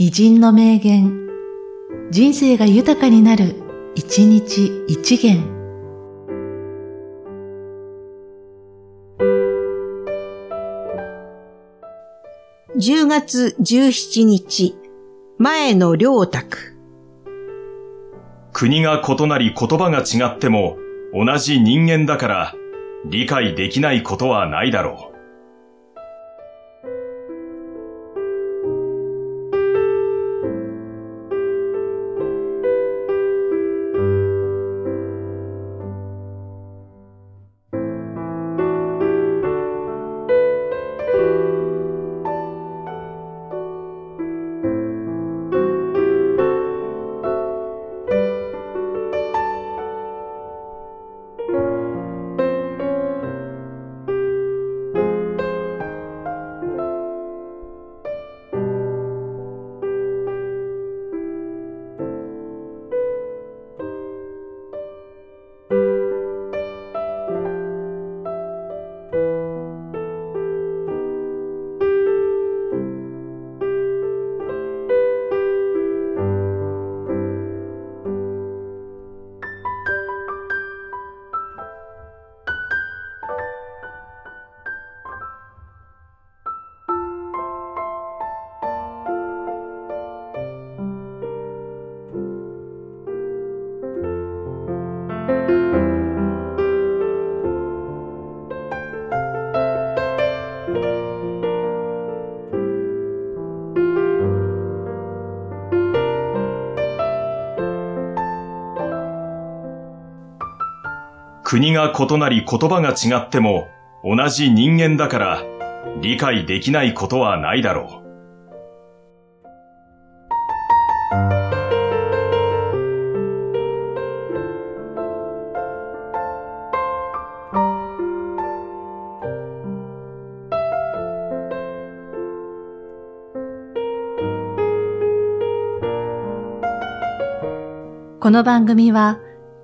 偉人の名言、人生が豊かになる、一日一元。10月17日、前の良卓。国が異なり言葉が違っても同じ人間だから理解できないことはないだろう。国が異なり言葉が違っても同じ人間だから理解できないことはないだろう。この番組は、